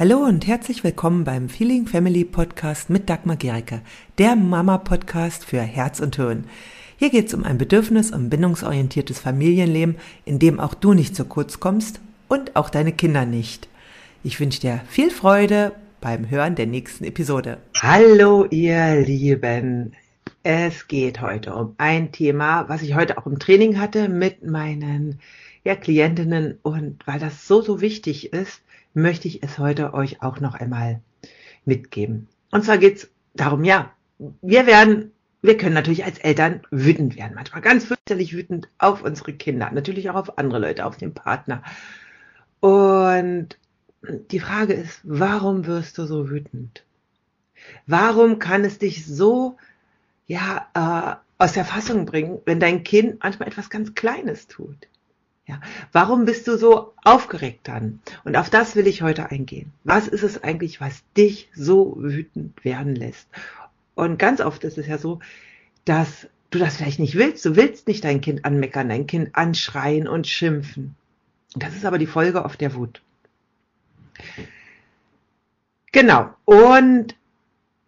Hallo und herzlich willkommen beim Feeling Family Podcast mit Dagmar Gericke, der Mama-Podcast für Herz und Hirn. Hier geht es um ein bedürfnis- und bindungsorientiertes Familienleben, in dem auch du nicht zu kurz kommst und auch deine Kinder nicht. Ich wünsche dir viel Freude beim Hören der nächsten Episode. Hallo ihr Lieben. Es geht heute um ein Thema, was ich heute auch im Training hatte mit meinen ja, Klientinnen und weil das so, so wichtig ist, möchte ich es heute euch auch noch einmal mitgeben. Und zwar geht es darum, ja, wir werden, wir können natürlich als Eltern wütend werden, manchmal ganz fürchterlich wütend auf unsere Kinder, natürlich auch auf andere Leute, auf den Partner. Und die Frage ist, warum wirst du so wütend? Warum kann es dich so, ja, äh, aus der Fassung bringen, wenn dein Kind manchmal etwas ganz Kleines tut? Ja, warum bist du so aufgeregt dann? Und auf das will ich heute eingehen. Was ist es eigentlich, was dich so wütend werden lässt? Und ganz oft ist es ja so, dass du das vielleicht nicht willst. Du willst nicht dein Kind anmeckern, dein Kind anschreien und schimpfen. Das ist aber die Folge auf der Wut. Genau. Und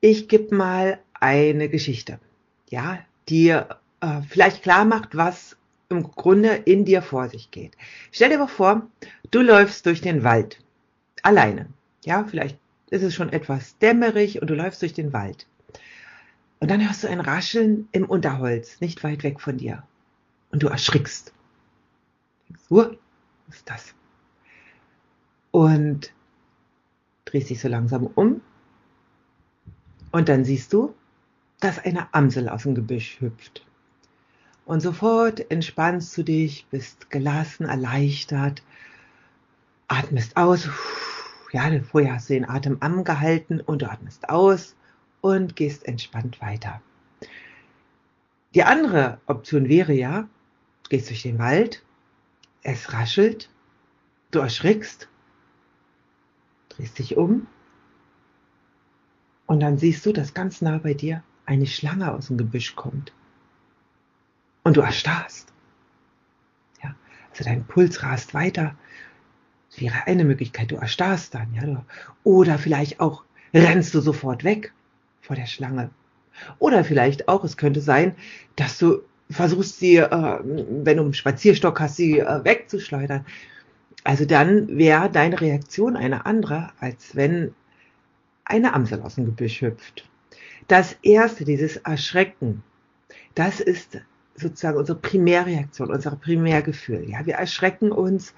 ich gebe mal eine Geschichte, ja, die äh, vielleicht klar macht, was im Grunde in dir vor sich geht. Stell dir mal vor, du läufst durch den Wald. Alleine. Ja, vielleicht ist es schon etwas dämmerig und du läufst durch den Wald. Und dann hörst du ein Rascheln im Unterholz, nicht weit weg von dir. Und du erschrickst. Uh, was ist das? Und drehst dich so langsam um. Und dann siehst du, dass eine Amsel aus dem Gebüsch hüpft. Und sofort entspannst du dich, bist gelassen, erleichtert, atmest aus. Ja, vorher hast du den Atem angehalten und du atmest aus und gehst entspannt weiter. Die andere Option wäre ja, du gehst durch den Wald, es raschelt, du erschrickst, drehst dich um und dann siehst du, dass ganz nah bei dir eine Schlange aus dem Gebüsch kommt und du erstarrst. Ja, also dein Puls rast weiter. Das wäre eine Möglichkeit, du erstarrst dann, ja. Oder vielleicht auch rennst du sofort weg vor der Schlange. Oder vielleicht auch, es könnte sein, dass du versuchst, sie, äh, wenn du einen Spazierstock hast, sie äh, wegzuschleudern. Also dann wäre deine Reaktion eine andere, als wenn eine Amsel aus dem Gebüsch hüpft. Das erste, dieses Erschrecken, das ist sozusagen unsere Primärreaktion, unser Primärgefühl. Ja, wir erschrecken uns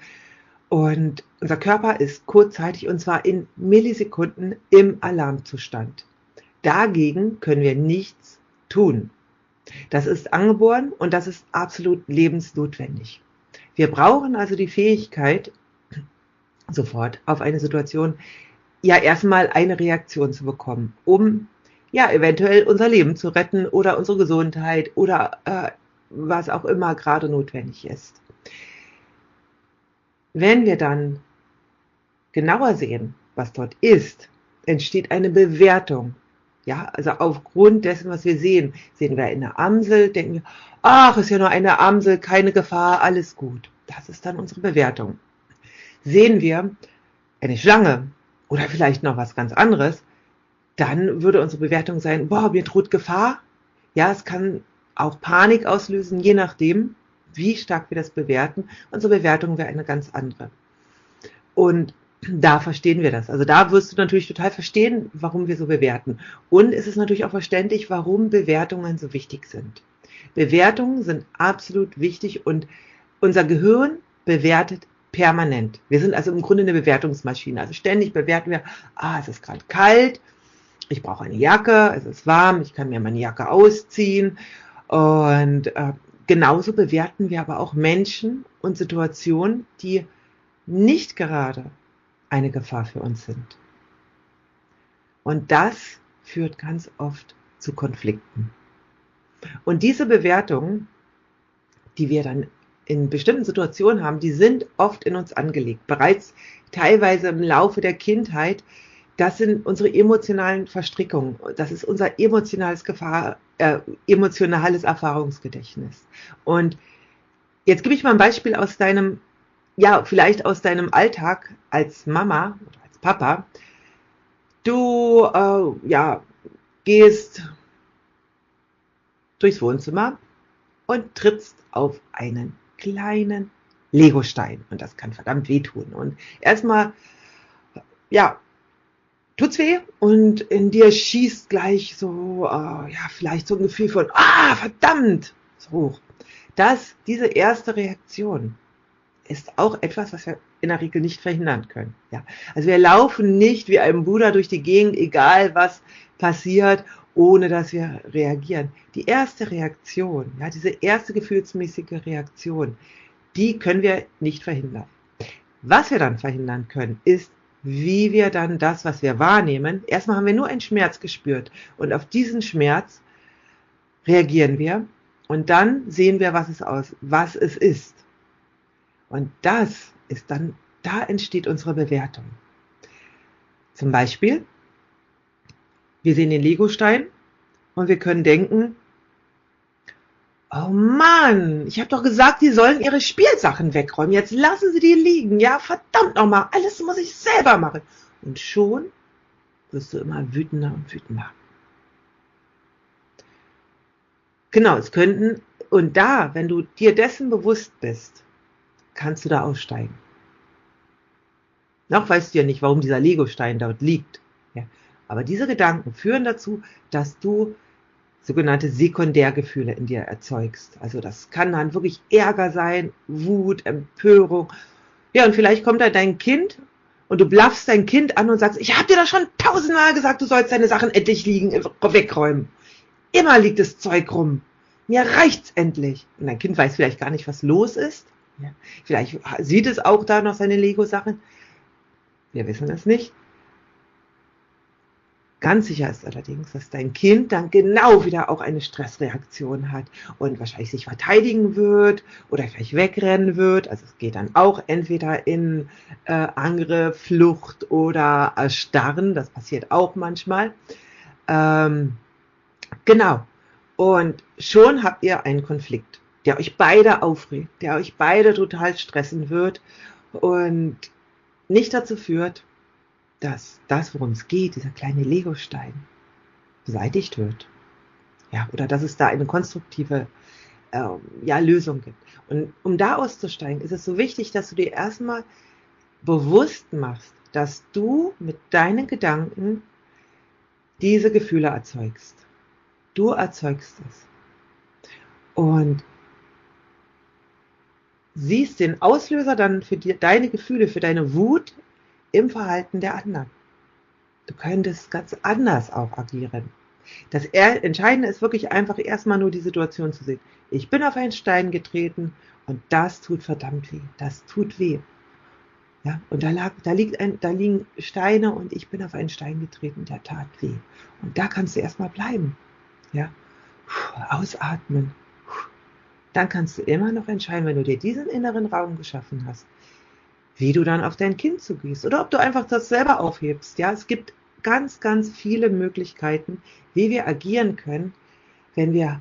und unser Körper ist kurzzeitig und zwar in Millisekunden im Alarmzustand. Dagegen können wir nichts tun. Das ist angeboren und das ist absolut lebensnotwendig. Wir brauchen also die Fähigkeit, sofort auf eine Situation ja erstmal eine Reaktion zu bekommen, um ja eventuell unser Leben zu retten oder unsere Gesundheit oder äh, was auch immer gerade notwendig ist. Wenn wir dann genauer sehen, was dort ist, entsteht eine Bewertung. Ja, also aufgrund dessen, was wir sehen, sehen wir eine Amsel, denken wir, ach, ist ja nur eine Amsel, keine Gefahr, alles gut. Das ist dann unsere Bewertung. Sehen wir eine Schlange oder vielleicht noch was ganz anderes, dann würde unsere Bewertung sein, boah, mir droht Gefahr. Ja, es kann auch Panik auslösen, je nachdem, wie stark wir das bewerten. Unsere Bewertung wäre eine ganz andere. Und da verstehen wir das. Also da wirst du natürlich total verstehen, warum wir so bewerten. Und es ist natürlich auch verständlich, warum Bewertungen so wichtig sind. Bewertungen sind absolut wichtig und unser Gehirn bewertet permanent. Wir sind also im Grunde eine Bewertungsmaschine. Also ständig bewerten wir, ah, es ist gerade kalt, ich brauche eine Jacke, es ist warm, ich kann mir meine Jacke ausziehen und äh, genauso bewerten wir aber auch Menschen und Situationen, die nicht gerade eine Gefahr für uns sind. Und das führt ganz oft zu Konflikten. Und diese Bewertungen, die wir dann in bestimmten Situationen haben, die sind oft in uns angelegt. Bereits teilweise im Laufe der Kindheit das sind unsere emotionalen Verstrickungen. Das ist unser emotionales Gefahr, äh, emotionales Erfahrungsgedächtnis. Und jetzt gebe ich mal ein Beispiel aus deinem, ja, vielleicht aus deinem Alltag als Mama oder als Papa, du äh, ja, gehst durchs Wohnzimmer und trittst auf einen kleinen Legostein. Und das kann verdammt wehtun. Und erstmal, ja, tut's weh und in dir schießt gleich so, äh, ja, vielleicht so ein Gefühl von, ah, verdammt, so hoch. Das, diese erste Reaktion ist auch etwas, was wir in der Regel nicht verhindern können. Ja, also wir laufen nicht wie ein Buddha durch die Gegend, egal was passiert, ohne dass wir reagieren. Die erste Reaktion, ja, diese erste gefühlsmäßige Reaktion, die können wir nicht verhindern. Was wir dann verhindern können, ist, wie wir dann das, was wir wahrnehmen, erstmal haben wir nur einen Schmerz gespürt und auf diesen Schmerz reagieren wir und dann sehen wir, was es aus, was es ist. Und das ist dann, da entsteht unsere Bewertung. Zum Beispiel, wir sehen den Legostein und wir können denken, oh Mann, ich habe doch gesagt, die sollen ihre Spielsachen wegräumen. Jetzt lassen sie die liegen. Ja, verdammt nochmal, alles muss ich selber machen. Und schon wirst du immer wütender und wütender. Genau, es könnten, und da, wenn du dir dessen bewusst bist, kannst du da aussteigen. Noch weißt du ja nicht, warum dieser Legostein dort liegt. Ja. Aber diese Gedanken führen dazu, dass du sogenannte Sekundärgefühle in dir erzeugst. Also das kann dann wirklich Ärger sein, Wut, Empörung. Ja, und vielleicht kommt da dein Kind und du blaffst dein Kind an und sagst, ich habe dir doch schon tausendmal gesagt, du sollst deine Sachen endlich liegen, wegräumen. Immer liegt das Zeug rum. Mir reicht's endlich. Und dein Kind weiß vielleicht gar nicht, was los ist. Ja. Vielleicht sieht es auch da noch seine Lego-Sachen. Wir wissen es nicht. Ganz sicher ist allerdings, dass dein Kind dann genau wieder auch eine Stressreaktion hat und wahrscheinlich sich verteidigen wird oder gleich wegrennen wird. Also es geht dann auch entweder in äh, Angriff, Flucht oder Erstarren. Das passiert auch manchmal. Ähm, genau. Und schon habt ihr einen Konflikt, der euch beide aufregt, der euch beide total stressen wird und nicht dazu führt, dass das, worum es geht, dieser kleine Legostein, beseitigt wird. Ja, oder dass es da eine konstruktive ähm, ja, Lösung gibt. Und um da auszusteigen, ist es so wichtig, dass du dir erstmal bewusst machst, dass du mit deinen Gedanken diese Gefühle erzeugst. Du erzeugst es. Und siehst den Auslöser dann für die, deine Gefühle, für deine Wut im Verhalten der anderen. Du könntest ganz anders auch agieren. Das Entscheidende ist wirklich einfach erstmal nur die Situation zu sehen. Ich bin auf einen Stein getreten und das tut verdammt weh. Das tut weh. Ja, und da, lag, da, liegt ein, da liegen Steine und ich bin auf einen Stein getreten, der tat weh. Und da kannst du erstmal bleiben. Ja, ausatmen. Dann kannst du immer noch entscheiden, wenn du dir diesen inneren Raum geschaffen hast, wie du dann auf dein Kind zugehst oder ob du einfach das selber aufhebst. Ja, es gibt ganz, ganz viele Möglichkeiten, wie wir agieren können, wenn wir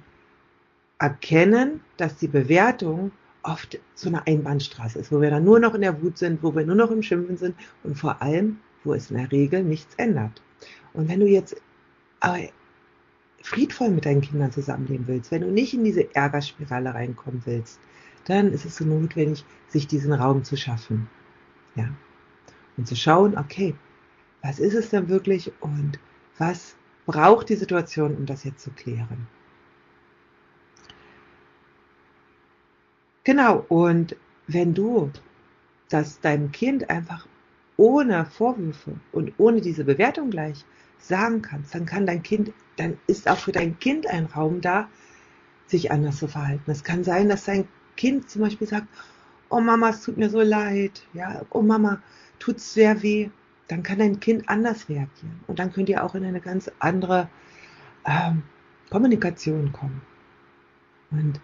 erkennen, dass die Bewertung oft so eine Einbahnstraße ist, wo wir dann nur noch in der Wut sind, wo wir nur noch im Schimpfen sind und vor allem, wo es in der Regel nichts ändert. Und wenn du jetzt friedvoll mit deinen Kindern zusammenleben willst, wenn du nicht in diese Ärgerspirale reinkommen willst, dann ist es so notwendig, sich diesen Raum zu schaffen. Ja. Und zu schauen, okay, was ist es denn wirklich und was braucht die Situation, um das jetzt zu klären. Genau, und wenn du das deinem Kind einfach ohne Vorwürfe und ohne diese Bewertung gleich sagen kannst, dann kann dein Kind, dann ist auch für dein Kind ein Raum da, sich anders zu verhalten. Es kann sein, dass dein Kind zum Beispiel sagt, oh Mama, es tut mir so leid, ja, oh Mama, tut es sehr weh, dann kann dein Kind anders reagieren und dann könnt ihr auch in eine ganz andere ähm, Kommunikation kommen. Und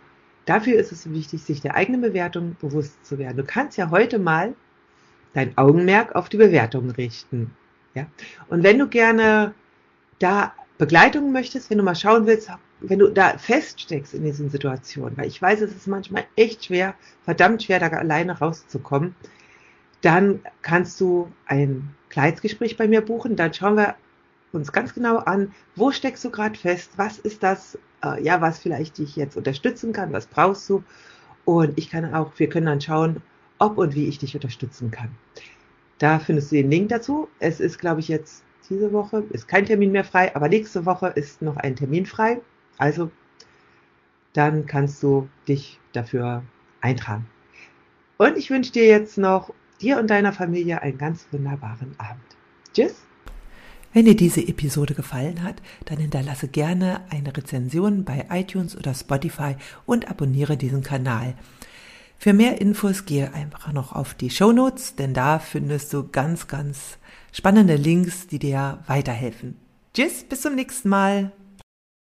dafür ist es wichtig, sich der eigenen Bewertung bewusst zu werden. Du kannst ja heute mal dein Augenmerk auf die Bewertung richten. Ja? Und wenn du gerne da Begleitung möchtest, wenn du mal schauen willst, wenn du da feststeckst in diesen Situationen, weil ich weiß, es ist manchmal echt schwer, verdammt schwer, da alleine rauszukommen, dann kannst du ein Klarheitsgespräch bei mir buchen. Dann schauen wir uns ganz genau an, wo steckst du gerade fest, was ist das, äh, ja, was vielleicht dich jetzt unterstützen kann, was brauchst du. Und ich kann auch, wir können dann schauen, ob und wie ich dich unterstützen kann. Da findest du den Link dazu. Es ist, glaube ich, jetzt diese Woche, ist kein Termin mehr frei, aber nächste Woche ist noch ein Termin frei. Also dann kannst du dich dafür eintragen. Und ich wünsche dir jetzt noch, dir und deiner Familie einen ganz wunderbaren Abend. Tschüss. Wenn dir diese Episode gefallen hat, dann hinterlasse gerne eine Rezension bei iTunes oder Spotify und abonniere diesen Kanal. Für mehr Infos gehe einfach noch auf die Show Notes, denn da findest du ganz, ganz spannende Links, die dir weiterhelfen. Tschüss, bis zum nächsten Mal.